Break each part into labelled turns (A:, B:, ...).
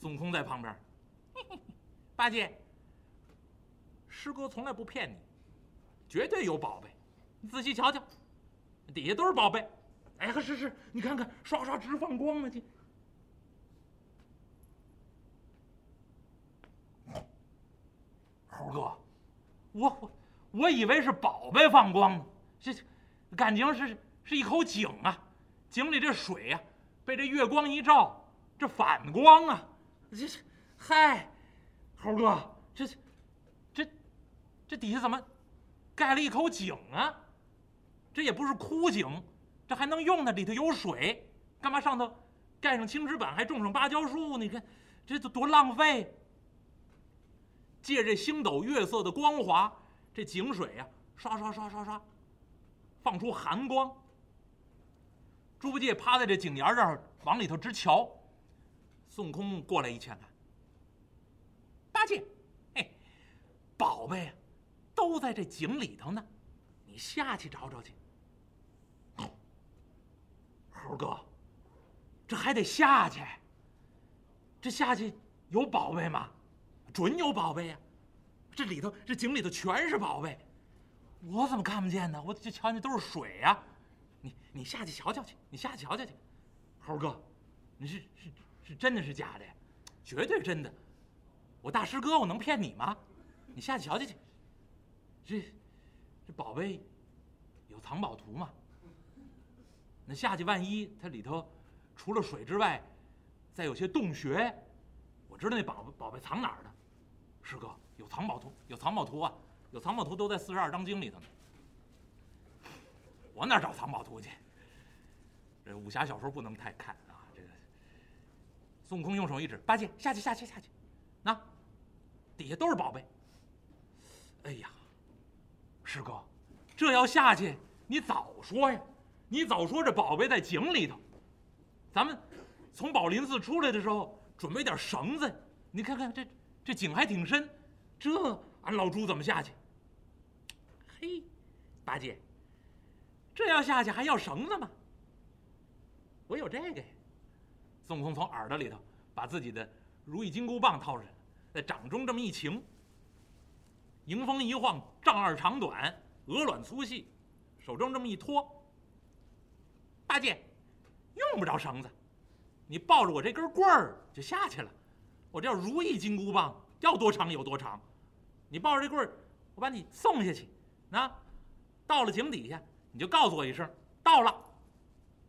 A: 孙悟空在旁边，八戒，师哥从来不骗你，绝对有宝贝，你仔细瞧瞧，底下都是宝贝。哎，是是，你看看，刷刷直放光呢，这。猴哥，我我我以为是宝贝放光呢，这感情是是一口井啊，井里这水啊，被这月光一照，这反光啊，这这，嗨，猴哥，这这这底下怎么盖了一口井啊？这也不是枯井，这还能用呢，里头有水，干嘛上头盖上青石板，还种上芭蕉树？你看，这都多浪费！借这星斗月色的光华，这井水呀，刷刷刷刷刷，放出寒光。猪八戒趴在这井沿这儿，往里头直瞧。孙悟空过来一劝他：“八戒，哎，宝贝都在这井里头呢，你下去找找去。”猴哥，这还得下去。这下去有宝贝吗？准有宝贝呀！这里头这井里头全是宝贝，我怎么看不见呢？我这瞧见都是水呀！你你下去瞧瞧去，你下去瞧瞧去。猴哥，你是是是真的是假的？绝对真的！我大师哥，我能骗你吗？你下去瞧瞧去。这这宝贝有藏宝图吗？那下去万一它里头除了水之外，再有些洞穴，我知道那宝宝贝藏哪儿呢？师哥，有藏宝图，有藏宝图啊，有藏宝图都在四十二章经里头呢。我哪找藏宝图去？这武侠小说不能太看。孙悟空用手一指，八戒下去，下去，下去，那底下都是宝贝。哎呀，师哥，这要下去，你早说呀！你早说这宝贝在井里头，咱们从宝林寺出来的时候准备点绳子。你看看这。这井还挺深，这俺老猪怎么下去？嘿，八戒，这要下去还要绳子吗？我有这个呀。孙悟空从耳朵里头把自己的如意金箍棒掏出来，在掌中这么一擎，迎风一晃，丈二长短，鹅卵粗细，手中这么一托。八戒，用不着绳子，你抱着我这根棍儿就下去了。我这如意金箍棒，要多长有多长。你抱着这棍儿，我把你送下去。那到了井底下，你就告诉我一声，到了。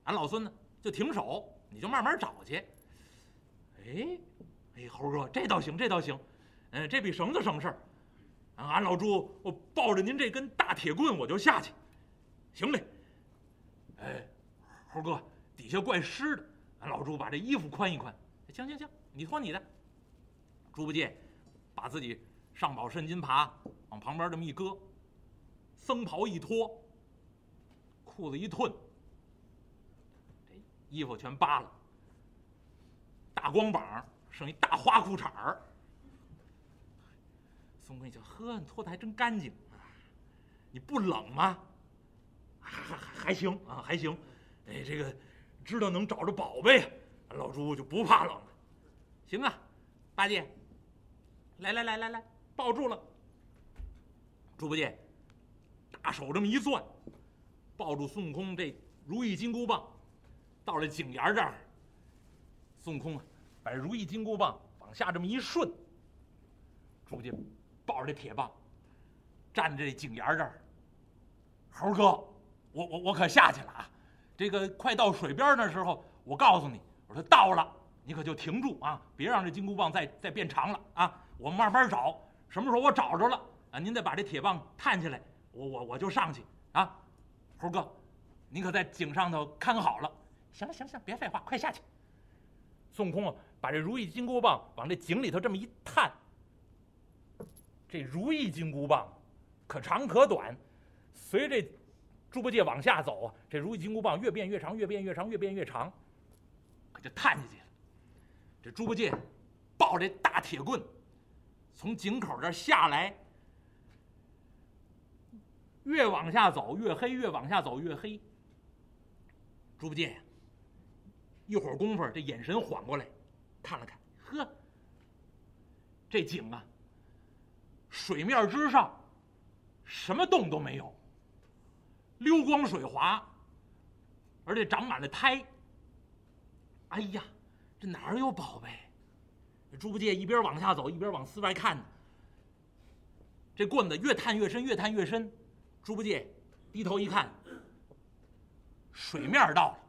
A: 俺老孙呢就停手，你就慢慢找去。哎，哎，猴哥，这倒行，这倒行。嗯，这比绳子省事儿。俺老猪，我抱着您这根大铁棍，我就下去。行嘞。哎，猴哥，底下怪湿的，俺老猪把这衣服宽一宽。行行行，你脱你的。猪八戒把自己上宝肾金耙往旁边这么一搁，僧袍一脱，裤子一褪，衣服全扒了，大光膀剩一大花裤衩儿。孙悟空一瞧，呵，你脱的还真干净啊！你不冷吗？还还还行啊，还行。哎，这个知道能找着宝贝，老猪就不怕冷了。行啊，八戒。来来来来来，抱住了。猪八戒，大手这么一攥，抱住孙悟空这如意金箍棒，到了井沿这儿。孙悟空啊，把如意金箍棒往下这么一顺。猪八戒抱着这铁棒，站在这井沿这儿。猴哥，我我我可下去了啊！这个快到水边那时候，我告诉你，我说到了，你可就停住啊，别让这金箍棒再再变长了啊！我慢慢找，什么时候我找着了啊？您再把这铁棒探起来，我我我就上去啊！猴哥，您可在井上头看好了。行了行了行，别废话，快下去。孙悟空啊，把这如意金箍棒往这井里头这么一探，这如意金箍棒可长可短，随着猪八戒往下走啊，这如意金箍棒越变越长，越变越长，越变越长，可就探下去了。这猪八戒抱着大铁棍。从井口这下来，越往下走越黑，越往下走越黑。猪八戒，一会儿功夫，这眼神缓过来，看了看，呵，这井啊，水面之上什么洞都没有，溜光水滑，而且长满了苔。哎呀，这哪儿有宝贝？猪八戒一边往下走，一边往四外看呢。这棍子越探越深，越探越深。猪八戒低头一看，水面到了。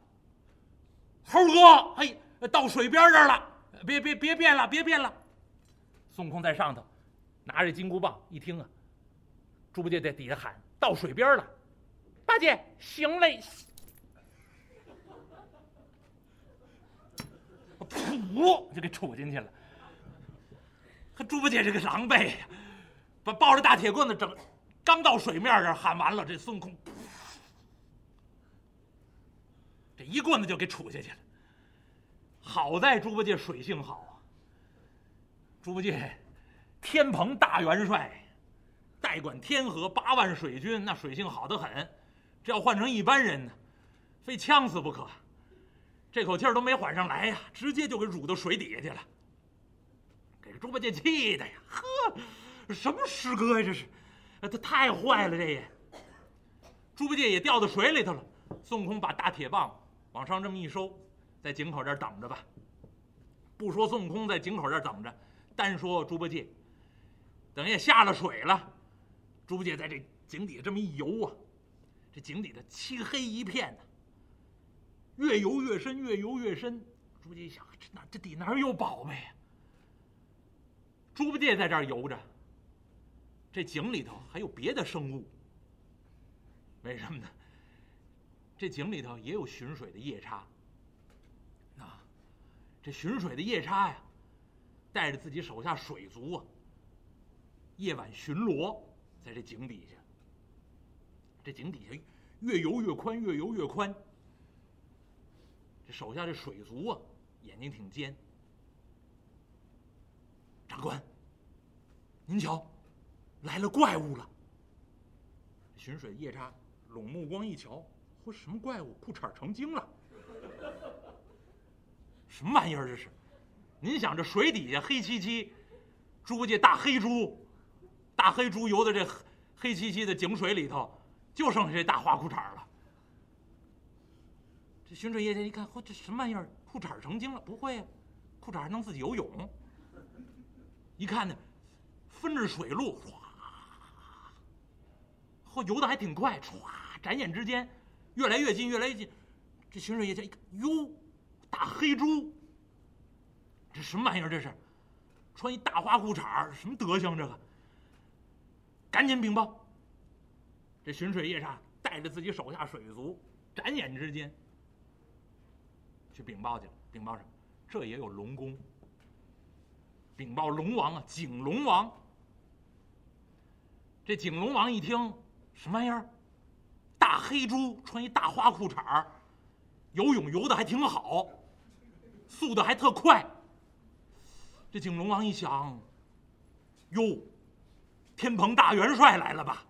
A: 猴哥，哎，到水边这儿了，别别别变了，别变了。孙悟空在上头，拿着金箍棒，一听啊，猪八戒在底下喊：“到水边了，八戒行嘞！”噗，就给杵进去了。和猪八戒这个狼狈呀，把抱着大铁棍子整，刚到水面这儿喊完了，这孙悟空，一棍子就给杵下去了。好在猪八戒水性好啊。猪八戒，天蓬大元帅，代管天河八万水军，那水性好得很。这要换成一般人呢，非呛死不可。这口气儿都没缓上来呀，直接就给辱到水底下去了。给猪八戒气的呀！呵，什么师哥呀，这是，他太坏了，这也。猪八戒也掉到水里头了。孙悟空把大铁棒往上这么一收，在井口这儿等着吧。不说孙悟空在井口这儿等着。单说猪八戒，等也下了水了。猪八戒在这井底下这么一游啊，这井底的漆黑一片呢。越游越深，越游越深。猪八戒一想，这哪这底哪有宝贝啊？猪八戒在这儿游着，这井里头还有别的生物。为什么呢？这井里头也有巡水的夜叉。啊，这巡水的夜叉呀。带着自己手下水族啊，夜晚巡逻，在这井底下。这井底下越游越宽，越游越宽。这手下这水族啊，眼睛挺尖。长官，您瞧，来了怪物了。巡水夜叉拢目光一瞧，嚯，什么怪物？裤衩成精了？什么玩意儿这是？您想这水底下黑漆漆，猪八戒大黑猪，大黑猪游在这黑漆漆的井水里头，就剩下这大花裤衩了。这巡水夜间一看，嚯，这什么玩意儿？裤衩成精了？不会呀，裤衩还能自己游泳。一看呢，分着水路，唰，嚯，游的还挺快，唰，眨眼之间，越来越近，越来越近。这巡水夜叉一看，哟，大黑猪。这什么玩意儿？这是，穿一大花裤衩什么德行？这个，赶紧禀报。这巡水夜叉带着自己手下水族，眨眼之间去禀报去了。禀报什么？这也有龙宫。禀报龙王啊，景龙王。这景龙王一听，什么玩意儿？大黑猪穿一大花裤衩游泳游的还挺好，速度还特快。这景龙王一想，哟，天蓬大元帅来了吧？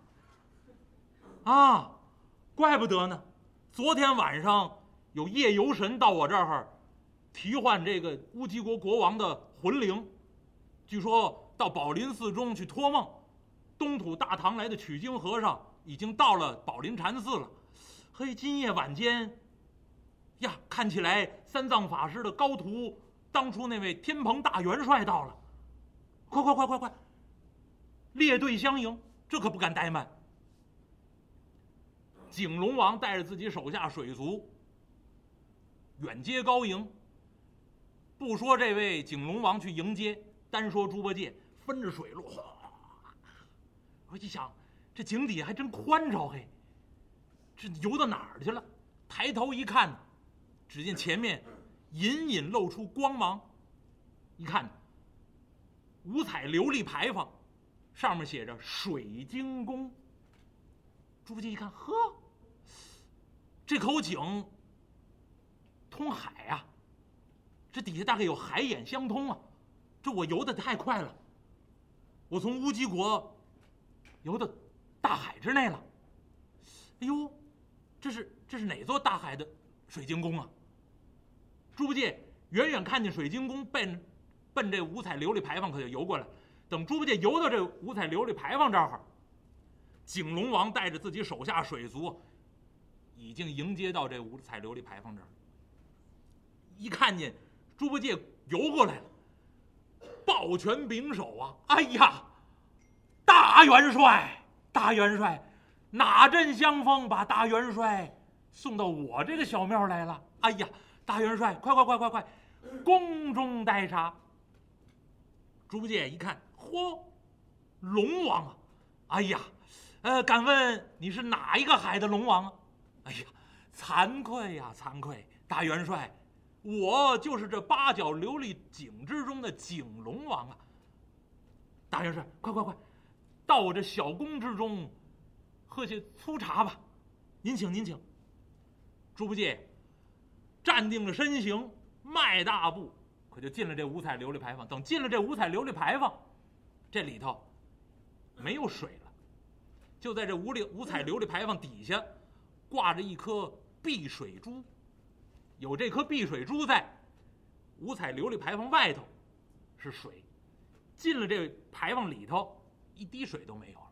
A: 啊，怪不得呢！昨天晚上有夜游神到我这儿提唤这个乌鸡国国王的魂灵，据说到宝林寺中去托梦。东土大唐来的取经和尚已经到了宝林禅寺了。嘿，今夜晚间，呀，看起来三藏法师的高徒。当初那位天蓬大元帅到了，快快快快快！列队相迎，这可不敢怠慢。景龙王带着自己手下水族远接高迎。不说这位景龙王去迎接，单说猪八戒分着水路，我一想，这井底下还真宽敞嘿，这游到哪儿去了？抬头一看，只见前面。隐隐露出光芒，一看，五彩琉璃牌坊，上面写着“水晶宫”。猪八戒一看，呵，这口井通海啊，这底下大概有海眼相通啊，这我游的太快了，我从乌鸡国游到大海之内了。哎呦，这是这是哪座大海的水晶宫啊？猪八戒远远看见水晶宫奔奔这五彩琉璃牌坊，可就游过来。等猪八戒游到这五彩琉璃牌坊这儿，景龙王带着自己手下水族，已经迎接到这五彩琉璃牌坊这儿。一看见猪八戒游过来了，抱拳拱手啊！哎呀，大元帅，大元帅，哪阵香风把大元帅送到我这个小庙来了？哎呀，大元帅，快快快快快，宫中待茶。猪八戒一看。嚯，龙王啊！哎呀，呃，敢问你是哪一个海的龙王啊？哎呀，惭愧呀，惭愧！大元帅，我就是这八角琉璃井之中的井龙王啊！大元帅，快快快，到我这小宫之中，喝些粗茶吧。您请，您请。猪八戒站定了身形，迈大步，可就进了这五彩琉璃牌坊。等进了这五彩琉璃牌坊。这里头没有水了，就在这五里五彩琉璃牌坊底下挂着一颗碧水珠，有这颗碧水珠在，五彩琉璃牌坊外头是水，进了这牌坊里头，一滴水都没有。